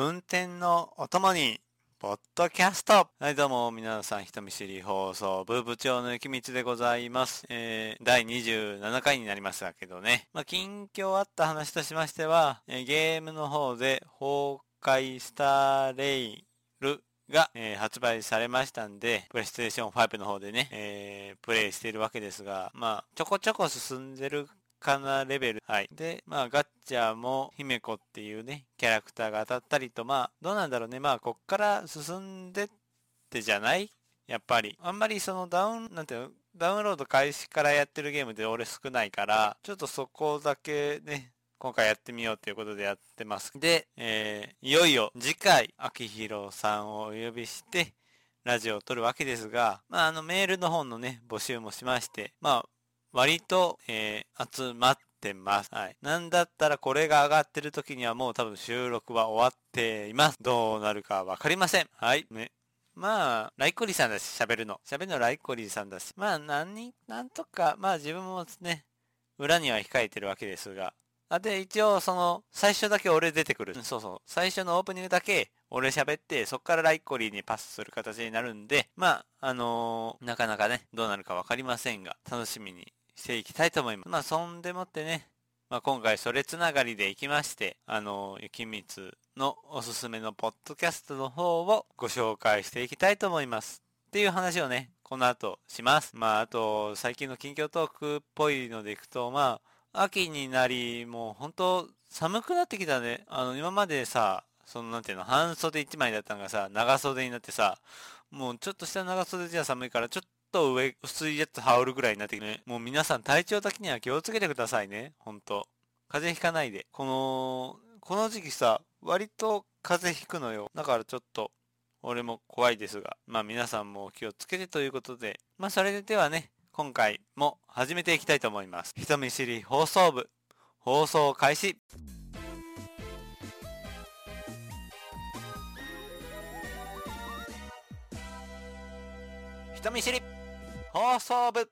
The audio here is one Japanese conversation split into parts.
運転のお供に、ポッドキャストはい、どうも、皆さん、人見知り放送部部長の雪光でございます。えー、第27回になりましたけどね。まあ、近況あった話としましては、えー、ゲームの方で、崩壊スターレイルが、えー、発売されましたんで、プレイステーション5の方でね、えー、プレイしているわけですが、まあ、ちょこちょこ進んでるかなレベル。はい。で、まあ、ガッチャーも、姫子っていうね、キャラクターが当たったりと、まあ、どうなんだろうね。まあ、こっから進んでってじゃない？やっぱり。あんまりそのダウン、なんていうの、ダウンロード開始からやってるゲームで俺少ないから、ちょっとそこだけね、今回やってみようということでやってます。で、えー、いよいよ次回、秋広さんをお呼びして、ラジオを撮るわけですが、まあ、あのメールの方のね、募集もしまして、まあ、割と、えー、集まってます。はい。なんだったらこれが上がってる時にはもう多分収録は終わっています。どうなるかわかりません。はい。ね。まあ、ライコリーさんだし、喋るの。喋るのライコリーさんだし。まあ、何、なんとか、まあ自分もね、裏には控えてるわけですが。あ、で、一応、その、最初だけ俺出てくる。そうそう。最初のオープニングだけ、俺喋って、そっからライコリーにパスする形になるんで、まあ、あのー、なかなかね、どうなるかわかりませんが、楽しみにしていきたいと思います。まあ、そんでもってね、まあ、今回それつながりでいきまして、あの、雪光のおすすめのポッドキャストの方をご紹介していきたいと思います。っていう話をね、この後します。まあ、あと、最近の近況トークっぽいのでいくと、まあ、秋になり、もう本当寒くなってきたね。あの、今までさ、そのなんていうの、半袖1枚だったのがさ、長袖になってさ、もうちょっとした長袖じゃ寒いから、ちょっっと上、薄いやつ羽織るぐらいになってきてね。もう皆さん体調的には気をつけてくださいね。ほんと。風邪ひかないで。この、この時期さ、割と風邪ひくのよ。だからちょっと、俺も怖いですが、まあ皆さんも気をつけてということで、まあそれではね、今回も始めていきたいと思います。人見知り放送部、放送開始人見知り放送部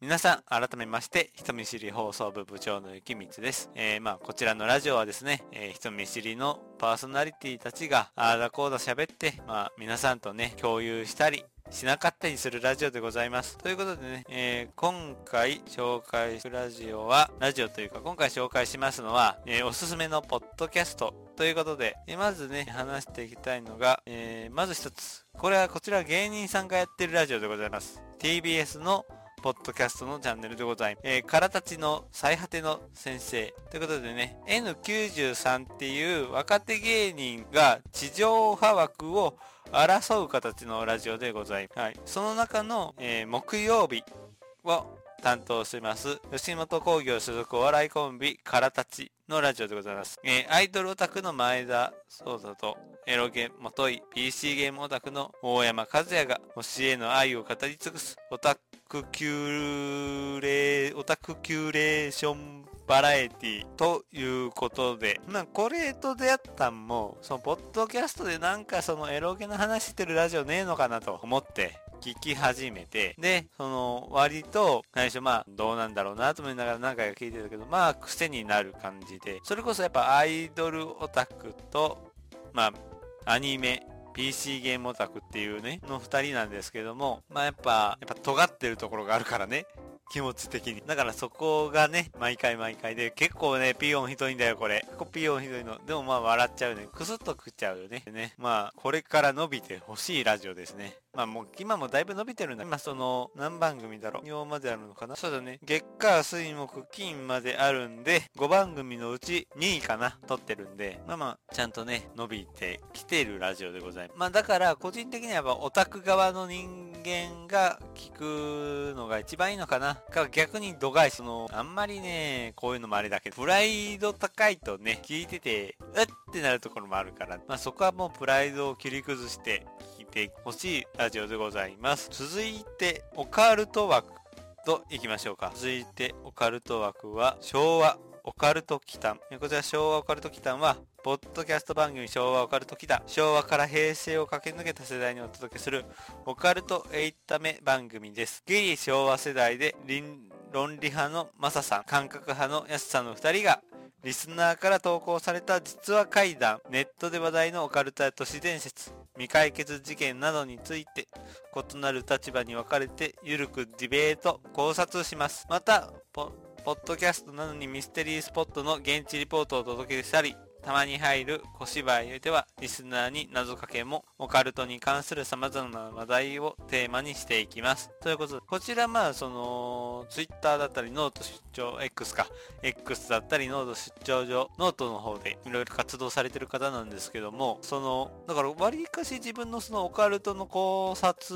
皆さん、改めまして、人見知り放送部部長の雪光です。えー、まあ、こちらのラジオはですね、えー、人見知りのパーソナリティたちが、あーだこうだ喋って、まあ、皆さんとね、共有したり、しなかったりするラジオでございます。ということでね、えー、今回紹介するラジオは、ラジオというか今回紹介しますのは、えー、おすすめのポッドキャストということで、えー、まずね、話していきたいのが、えまず一つ。これはこちら芸人さんがやってるラジオでございます。TBS のポッドキャストのチャンネルでございます。えー、からたちの最果ての先生。ということでね、N93 っていう若手芸人が地上波枠を争う形のラジオでございます。はい。その中の、えー、木曜日を担当します、吉本興業所属お笑いコンビ、からたちのラジオでございます。えー、アイドルオタクの前田壮太と、エロゲもとい、PC ゲームオタクの大山和也が、推しへの愛を語り尽くす、オタクキューレー、オタクキューレーションバラエティということで、まあ、これと出会ったんも、その、ポッドキャストでなんかそのエロゲの話してるラジオねえのかなと思って、聞き始めて、で、その、割と、最初まあ、どうなんだろうなと思いながら何回か聞いてたけど、まあ、癖になる感じで、それこそやっぱアイドルオタクと、まあ、アニメ、PC ゲームオタクっていうね、の二人なんですけども、まあやっぱ、やっぱ尖ってるところがあるからね、気持ち的に。だからそこがね、毎回毎回で、結構ね、ピヨンひどいんだよ、これ。結構ピヨンひどいの。でもまあ笑っちゃうね。クスっと食っちゃうよね。ね。まあ、これから伸びてほしいラジオですね。まあもう、今もだいぶ伸びてるんだ。今その、何番組だろう？4まであるのかな？そうだね。月火水木金まであるんで、5番組のうち2位かな？撮ってるんで、まあまあ、ちゃんとね、伸びてきてるラジオでございます。まあだから、個人的にはやっぱオタク側の人間が聞くのが一番いいのかな？か逆に度外視の、あんまりね、こういうのもあれだけど、プライド高いとね、聞いてて、うってなるところもあるから、まあそこはもうプライドを切り崩しててほしいラジオでございます。続いて、オカルト枠と行きましょうか。続いて、オカルト枠は、昭和オカルト祈祷。こちら昭和オカルト祈祷は、ポッドキャスト番組昭和オカルト祈祷。昭和から平成を駆け抜けた世代にお届けするオカルトエイタメ番組です。ギリ昭和世代で論理派のマサさん、感覚派のヤスさんの二人がリスナーから投稿された実話怪談、ネットで話題のオカルトや都市伝説、未解決事件などについて、異なる立場に分かれて、ゆるくディベート、考察します。また、ポッドキャストなどにミステリースポットの現地リポートをお届けしたり、たまに入る小芝居ではリスナーに謎かけもオカルトに関する様々な話題をテーマにしていきます。ということで、こちらまあその、ツイッターだったりノート出張 X か、X だったりノート出張上、ノートの方でいろいろ活動されてる方なんですけども、その、だから割かし自分のそのオカルトの考察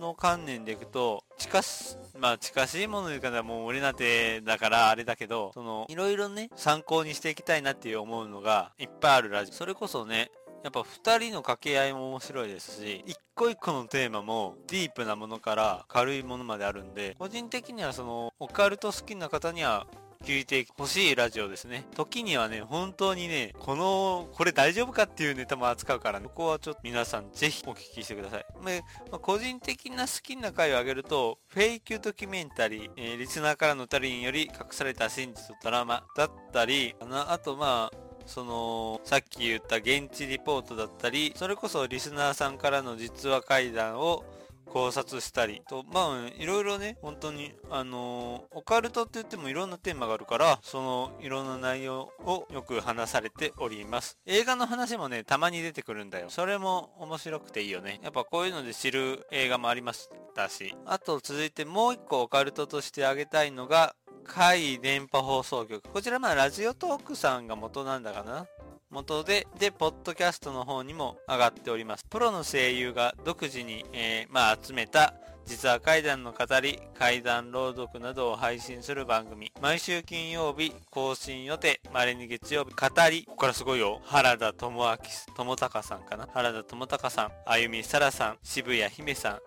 の観念でいくと、近し、まあ近しいもので言うかもう俺なんてだからあれだけど、その、いろいろね、参考にしていきたいなっていう思うのがいっぱいあるラジオ。それこそね、やっぱ二人の掛け合いも面白いですし、一個一個のテーマもディープなものから軽いものまであるんで、個人的にはそのオカルト好きな方には聞いてほしいラジオですね。時にはね、本当にね、この、これ大丈夫かっていうネタも扱うから、ね、ここはちょっと皆さんぜひお聞きしてください。まあ、個人的な好きな回を挙げると、フェイキュードキュメンタリー、えー、リスナーからのたりにより隠された真実とドラマだったり、あとまあ、その、さっき言った現地リポートだったり、それこそリスナーさんからの実話会談を考察したりと、まあ、いろいろね、本当に、あのー、オカルトって言ってもいろんなテーマがあるから、そのいろんな内容をよく話されております。映画の話もね、たまに出てくるんだよ。それも面白くていいよね。やっぱこういうので知る映画もありましたし、あと続いてもう一個オカルトとしてあげたいのが、海電波放送局。こちらまあラジオトークさんが元なんだかな元で、で、ポッドキャストの方にも上がっております。プロの声優が独自に、えー、まあ、集めた実は怪談の語り、怪談朗読などを配信する番組。毎週金曜日更新予定。稀に月曜日語り。ここからすごいよ。原田智明、智隆さんかな？原田智隆さん、あゆみさらさん、渋谷姫さ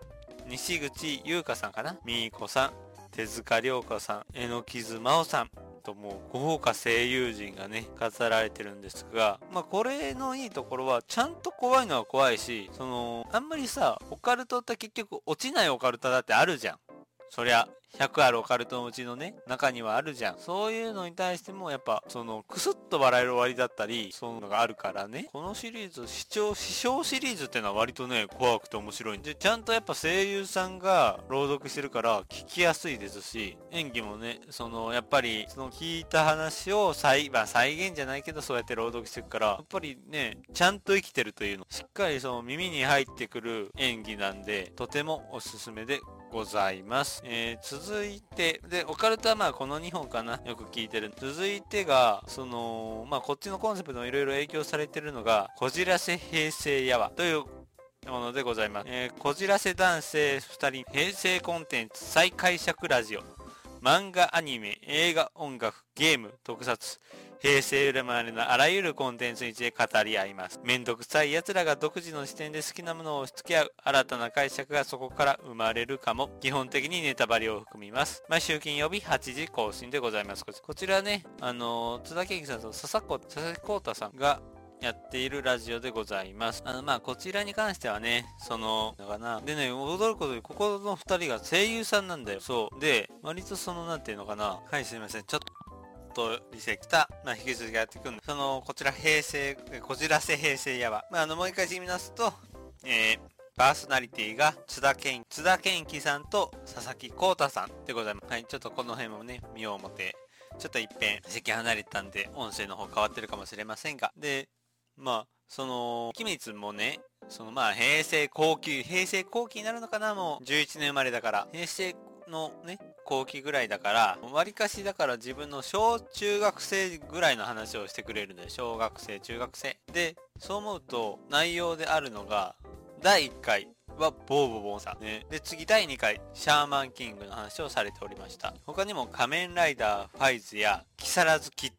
ん、西口優香さんかな？みーこさん、手塚涼子さん、えのきずまおさん、ともう豪華声優陣がね、飾られてるんですが、まあこれのいいところは、ちゃんと怖いのは怖いし、その、あんまりさ、オカルトって結局落ちないオカルトだってあるじゃん。そりゃ、100あるオカルトのうちのね、中にはあるじゃん。そういうのに対しても、やっぱ、その、クスッと笑える終わりだったり、そういうのがあるからね。このシリーズ、視聴、視聴シリーズってのは割とね、怖くて面白いんで、ちゃんとやっぱ声優さんが朗読してるから、聞きやすいですし、演技もね、その、やっぱり、その聞いた話を再、まあ再現じゃないけど、そうやって朗読してるから、やっぱりね、ちゃんと生きてるというの、しっかりその耳に入ってくる演技なんで、とてもおすすめでございます。えー、続いて、で、オカルトはまあこの2本かな。よく聞いてる。続いてが、その、まあこっちのコンセプトもいろいろ影響されてるのが、こじらせ平成やわというものでございます。えー、こじらせ男性2人、平成コンテンツ再解釈ラジオ。漫画、アニメ、映画、音楽、ゲーム、特撮、平成生まれのあらゆるコンテンツについて語り合います。めんどくさい奴らが独自の視点で好きなものを押し付け合う新たな解釈がそこから生まれるかも。基本的にネタバレを含みます。毎週金曜日8時更新でございます。こちらね、あの、津田健さんと佐々子、佐々木浩太さんがやっているラジオでございます。あの、まあ、こちらに関してはね、その、だかな。でね、驚くことに、ここの二人が声優さんなんだよ。そう。で、割とその、なんていうのかな。はい、すいません。ちょっと、とリセ来た、まあ、引き続きやっていくんで、その、こちら平成、こちらせ平成やば。まあ、あの、もう一回言いますと、えー、パーソナリティが津田健、津田健樹さんと佐々木浩太さんでございます。はい、ちょっとこの辺もね、見よう思って、ちょっと一遍席離れたんで、音声の方変わってるかもしれませんが、で、まあ、その、機密もね、そのまあ、平成後期、平成後期になるのかなもう、11年生まれだから。平成のね、後期ぐらいだから、わりかしだから自分の小中学生ぐらいの話をしてくれるんで、小学生、中学生。で、そう思うと、内容であるのが、第1回はボーボボンさん。ね。で、次第2回、シャーマンキングの話をされておりました。他にも仮面ライダーファイズや、木更津キッ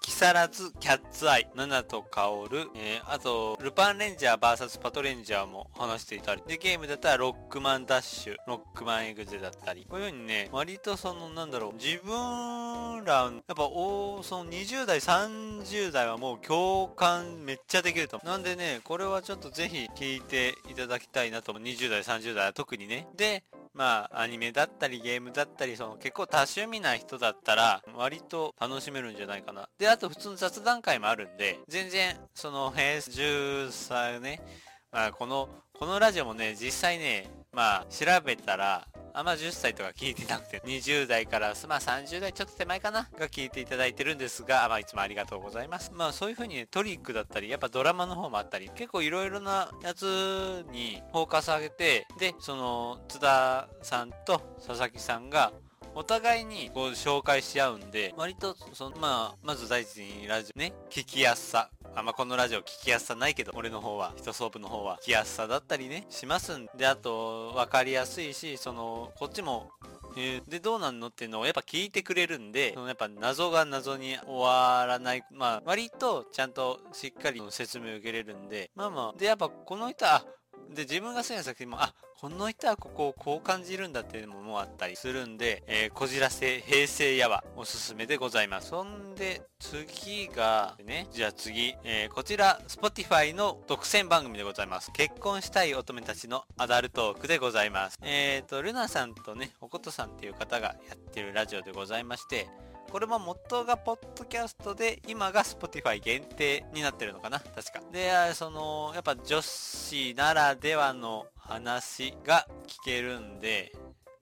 木更津キャッツアイ、ナナとカオル、えー、あと、ルパンレンジャー VS パトレンジャーも話していたり、で、ゲームだったらロックマンダッシュ、ロックマンエグゼだったり、こういう風にね、割とその、なんだろう、自分ら、やっぱ、おその20代、30代はもう共感めっちゃできると。なんでね、これはちょっとぜひ聞いていただきたいなと思う。20代、30代は特にね。で、まあ、アニメだったりゲームだったり、その結構多趣味な人だったら、割と楽しめるんじゃないかな。で、あと普通の雑談会もあるんで、全然、その、平成歳ね、まあ、この、このラジオもね、実際ね、まあ、調べたら、あんま10歳とか聞いてなくて、20代から、まあ30代ちょっと手前かなが聞いていただいてるんですが、まあいつもありがとうございます。まあそういう風にね、トリックだったり、やっぱドラマの方もあったり、結構いろいろなやつにフォーカス上げて、で、その、津田さんと佐々木さんが、お互いにこう紹介し合うんで、割と、その、まあ、まず第一にラジオね、聞きやすさ。あんまこのラジオ聞きやすさないけど、俺の方は、人ソープの方は、聞きやすさだったりね、しますんで、あと、わかりやすいし、その、こっちもえー、で、どうなんのっていうのをやっぱ聞いてくれるんで、そのやっぱ謎が謎に終わらない。まあ、割とちゃんとしっかり説明受けれるんで、まあまあ、で、やっぱこの人は、で、自分が好きな作品も、あ、この人はここをこう感じるんだっていうのもあったりするんで、えー、こじらせ平成やはおすすめでございます。そんで、次が、ね、じゃあ次、えー、こちら、Spotify の独占番組でございます。結婚したい乙女たちのアダルトークでございます。えーと、ルナさんとね、おことさんっていう方がやってるラジオでございまして、これも元がポッドキャストで、今が Spotify 限定になってるのかな？確か。で、その、やっぱ女子ならではの話が聞けるんで、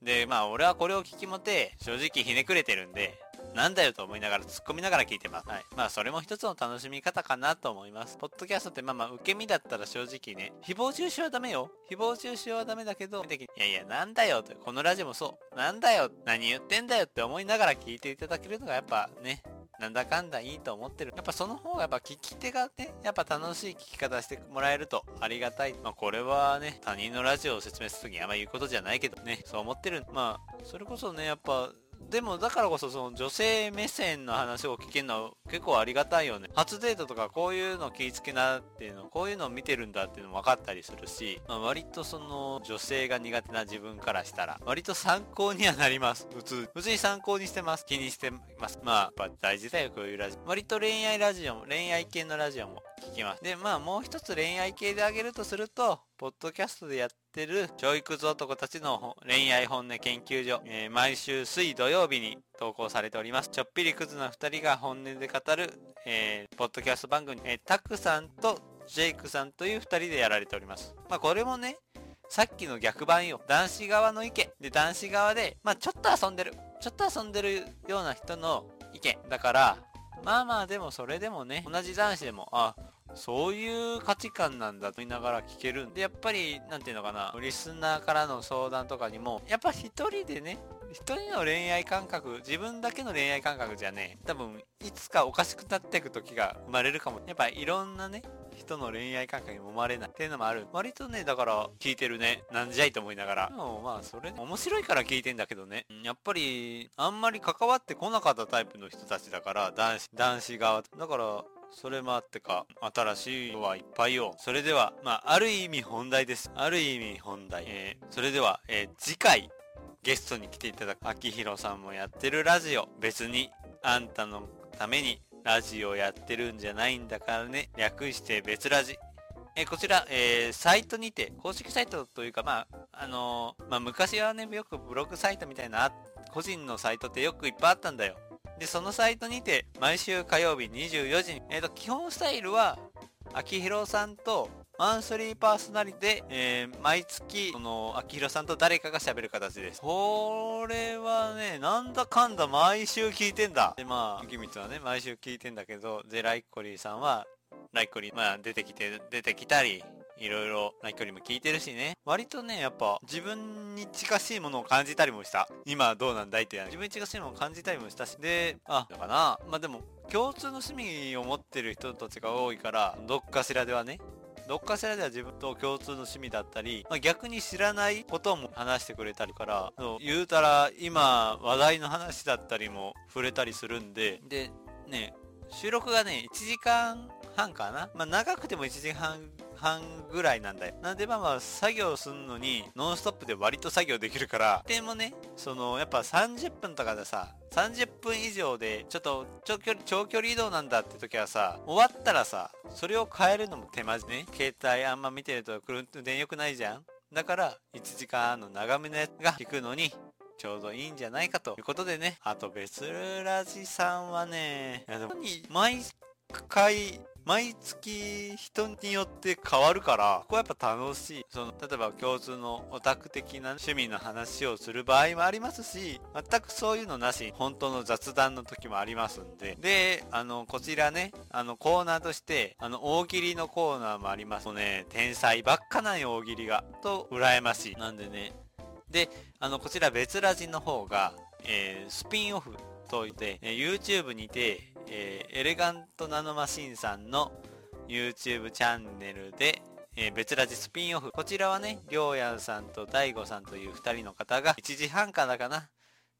で、まあ俺はこれを聞きもて、正直ひねくれてるんで、なんだよと思いながら突っ込みながら聞いてます。はい。まあそれも一つの楽しみ方かなと思います。ポッドキャストってまあまあ受け身だったら正直ね、誹謗中傷はダメよ。誹謗中傷はダメだけど、いやいやなんだよと。このラジオもそう。なんだよ。何言ってんだよって思いながら聞いていただけるのがやっぱね、なんだかんだいいと思ってる。やっぱその方がやっぱ聞き手がね、やっぱ楽しい聞き方してもらえるとありがたい。まあこれはね、他人のラジオを説明するときにあんま言うことじゃないけどね、そう思ってる。まあ、それこそね、やっぱでもだからこそその女性目線の話を聞けるのは結構ありがたいよね。初デートとかこういうの気ぃつけなっていうの、こういうのを見てるんだっていうのも分かったりするし、まあ、割とその女性が苦手な自分からしたら、割と参考にはなります。普通。普通に参考にしてます。気にしてます。まあ、やっぱ大事だよ、こういうラジオ。割と恋愛ラジオも、恋愛系のラジオも聞きます。で、まあもう一つ恋愛系であげるとすると、ポッドキャストでやってる教育図男たちの恋愛本音研究所、えー、毎週水土曜日に投稿されております。ちょっぴりクズな二人が本音で語る、えー、ポッドキャスト番組、えー、タクさんとジェイクさんという二人でやられております。まあこれもね、さっきの逆版よ。男子側の意見。で、男子側で、まあちょっと遊んでる。ちょっと遊んでるような人の意見。だから、まあまあでもそれでもね、同じ男子でも、あ、そういう価値観なんだと言いながら聞けるんで、やっぱり、なんていうのかな、リスナーからの相談とかにも、やっぱ一人でね、一人の恋愛感覚、自分だけの恋愛感覚じゃね、多分、いつかおかしくなっていく時が生まれるかも。やっぱいろんなね、人の恋愛感覚にもまれないっていうのもある。割とね、だから聞いてるね。なんじゃいと思いながら。でもまあそれ、面白いから聞いてんだけどね。やっぱり、あんまり関わってこなかったタイプの人たちだから、男子、男子側。だから、それもあってか、新しいのはいっぱいよ。それでは、まあ、ある意味本題です。ある意味本題。えー、それでは、えー、次回、ゲストに来ていただく、秋広さんもやってるラジオ。別に、あんたのためにラジオやってるんじゃないんだからね。略して別ラジ。え、こちら、えー、サイトにて、公式サイトというか、まあ、あのー、まあ、昔はね、よくブログサイトみたいな、個人のサイトってよくいっぱいあったんだよ。で、そのサイトにて、毎週火曜日24時に、えっ、ー、と、基本スタイルは、秋広さんと、マンスリーパーソナリティで、えー、毎月、その、秋広さんと誰かが喋る形です。これはね、なんだかんだ毎週聞いてんだ。で、まあ、ゆきみつはね、毎週聞いてんだけど、で、ライコリーさんは、ライコリー、まあ、出てきて、出てきたり、いろいろな距離も聞いてるしね。割とね、やっぱ自分に近しいものを感じたりもした。今どうなんだいって自分に近しいものを感じたりもしたし。で、あ、だかな。まあでも、共通の趣味を持ってる人たちが多いから、どっかしらではね、どっかしらでは自分と共通の趣味だったり、まあ、逆に知らないことも話してくれたりから、言うたら今話題の話だったりも触れたりするんで、で、ね、収録がね、1時間半かな？まあ長くても1時間半ぐらいなんだよ。なんでまあまあ作業すんのにノンストップで割と作業できるから、でもね、そのやっぱ30分とかでさ、30分以上でちょっと長距離、長距離移動なんだって時はさ、終わったらさ、それを変えるのも手間じね？携帯あんま見てると運転良くないじゃんだから、1時間の長めのやつが聞くのに、ちょうどいいんじゃないかということでね。あと別ラジさんはね、いやでも毎回毎月人によって変わるから、ここはやっぱ楽しい。その、例えば共通のオタク的な趣味の話をする場合もありますし、全くそういうのなし、本当の雑談の時もありますんで。で、あの、こちらね、あの、コーナーとして、あの、大喜利のコーナーもあります。もうね、天才ばっかなんよ、大喜利が。と、羨ましい。なんでね。で、あの、こちら別ラジの方が、えー、スピンオフといて、え、YouTube にて、えー、エレガントナノマシンさんの YouTube チャンネルで、えー、別ラジスピンオフ。こちらはね、りょうやんさんと大悟さんという2人の方が1時半からかな、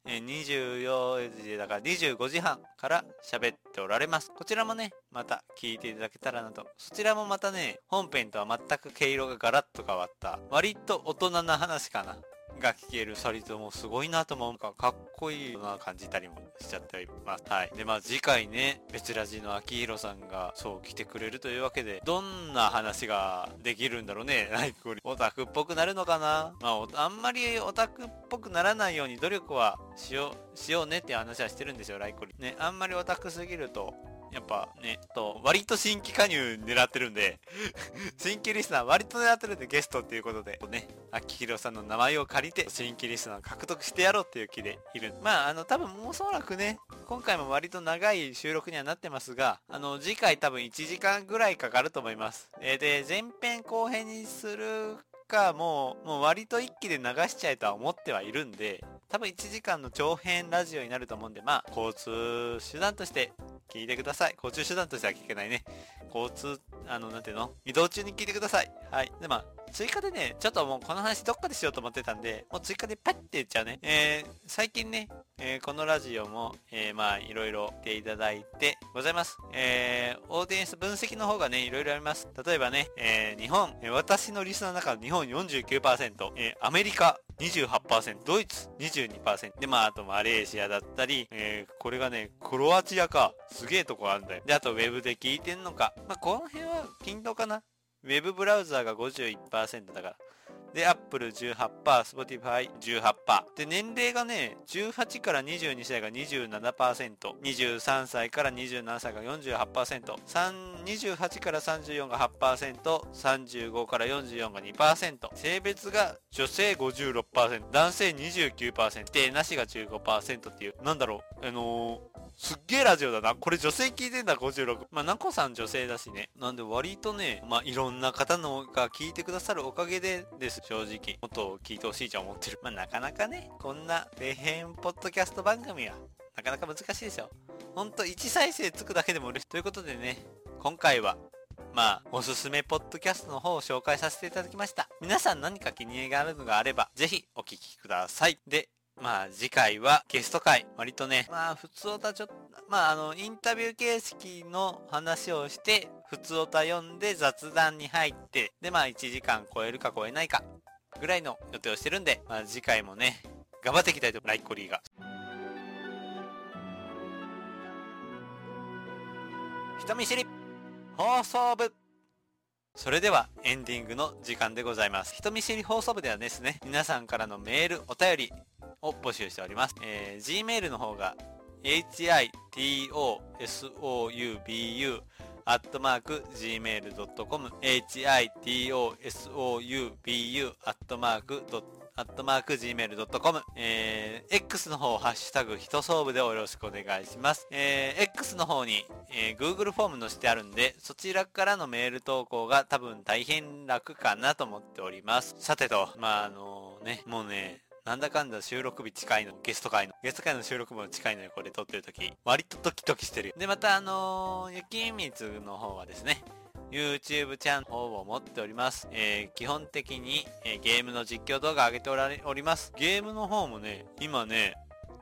えー、24時だから25時半から喋っておられます。こちらもね、また聞いていただけたらなと。そちらもまたね、本編とは全く毛色がガラッと変わった、割と大人な話かな。が聞けるサリトもすごいなと思うか、かっこいいな感じたりもしちゃっています。はい。で、まあ次回ね、別ラジの秋広さんがそう来てくれるというわけで、どんな話ができるんだろうね。ライクオタクっぽくなるのかな？まあ、あんまりオタクっぽくならないように努力はしよう、しようねって話はしてるんですよ、ライコリ。ね、あんまりオタクすぎると、やっぱね、と、割と新規加入狙ってるんで 新規リスナー割と狙ってるんでゲストっていうことで、ね、秋広さんの名前を借りて、新規リスナーを獲得してやろうっていう気でいる。まあ、あの、多分もうおそらくね、今回も割と長い収録にはなってますが、あの、次回多分1時間ぐらいかかると思います。えー、で、前編後編にするか、もう、もう割と一気で流しちゃえとは思ってはいるんで、多分1時間の長編ラジオになると思うんで、まあ、交通手段として聞いてください。交通手段としては聞けないね。交通、あの、なんていうの？移動中に聞いてください。はい。で、まあ、追加でね、ちょっともうこの話どっかでしようと思ってたんで、もう追加でパッて言っちゃうね。えー、最近ね、えー、このラジオも、えー、まあ、いろいろていただいてございます。えー、オーディエンス分析の方がね、いろいろあります。例えばね、えー、日本、私のリスナーの中の日本49%、えー、アメリカ28%、ドイツ22%、で、まあ、あとマレーシアだったり、えー、これがね、クロアチアか。すげえとこあるんだよ。で、あとウェブで聞いてんのか。まあ、この辺は均等かな。ウェブブラウザーが51%だから。で、Apple 18%、Spotify 18%。で、年齢がね、18から22歳が27%、23歳から27歳が48%、28から34が8%、35から44が2%、性別が女性56%、男性29%、で、なしが15%っていう、なんだろう、あのーすっげえラジオだな。これ女性聞いてんだ、56。まあ、なこさん女性だしね。なんで割とね、まあ、いろんな方のが聞いてくださるおかげでです、正直。もっと聞いてほしいと思ってる。まあ、なかなかね、こんな、底辺ポッドキャスト番組は、なかなか難しいですよ。ほんと、1再生つくだけでも嬉しい。ということでね、今回は、まあ、おすすめポッドキャストの方を紹介させていただきました。皆さん何か気に入りがあるのがあれば、ぜひお聞きください。で、まあ次回はゲスト会。割とね、まあ普通歌ちょっと、まああの、インタビュー形式の話をして、普通歌読んで雑談に入って、でまあ1時間超えるか超えないか、ぐらいの予定をしてるんで、まあ次回もね、頑張っていきたいと思。ライコリーが。人見知り放送部それではエンディングの時間でございます。人見知り放送部ではですね、皆さんからのメール、お便りを募集しております。えー、Gmail の方が hitosoubu アットマーク gmail.com hitosoubu アットマークアットマーク gmail.com えー、X の方、ハッシュタグ、人総部でよろしくお願いします。えー、X の方に、えー、Google フォーム載せてあるんで、そちらからのメール投稿が多分大変楽かなと思っております。さてと、まあ、あのーね、もうね、なんだかんだ収録日近いの、ゲスト会の、ゲスト会の収録も近いのよ、これ撮ってる時。割とドキドキしてるよ。で、またあのー、雪水の方はですね、YouTube チャンネルを持っております。えー、基本的に、えー、ゲームの実況動画上げておられおります。ゲームの方もね、今ね、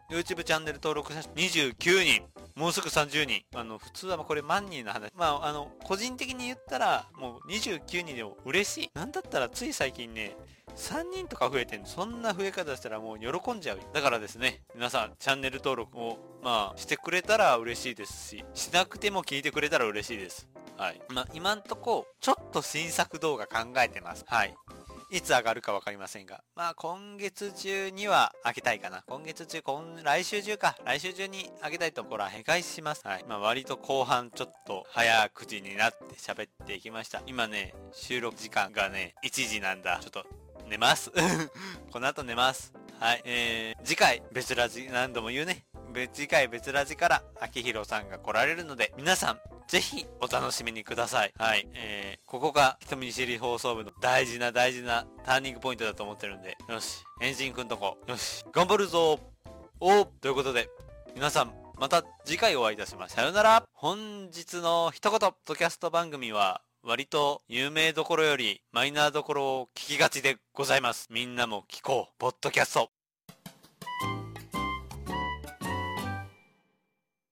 YouTube チャンネル登録者29人。もうすぐ30人。あの、普通はこれ万人の話。まあ、あの、個人的に言ったら、もう29人でも嬉しい。なんだったらつい最近ね、3人とか増えてんの？そんな増え方したらもう喜んじゃうよ。だからですね、皆さん、チャンネル登録を、まあ、してくれたら嬉しいですし、しなくても聞いてくれたら嬉しいです。はい。まあ、今んとこ、ちょっと新作動画考えてます。はい。いつ上がるかわかりませんが、まあ今月中には開けたいかな。今月中、今、来週中か。来週中に開けたいところは閉会します。はい。まあ割と後半ちょっと早口になって喋っていきました。今ね、収録時間がね、1時なんだ。ちょっと寝ます。この後寝ます。はい。えー、次回、別ラジ、何度も言うね。次回別ラジから、秋広さんが来られるので、皆さん、ぜひお楽しみにください。はい。えー、ここが人見知り放送部の大事な大事なターニングポイントだと思ってるんで、よし、エンジンくんとこ、よし、頑張るぞおということで、皆さん、また次回お会いいたしましょう。さよなら本日の一言、ポッドキャスト番組は、割と有名どころよりマイナーどころを聞きがちでございます。みんなも聞こう。ポッドキャスト。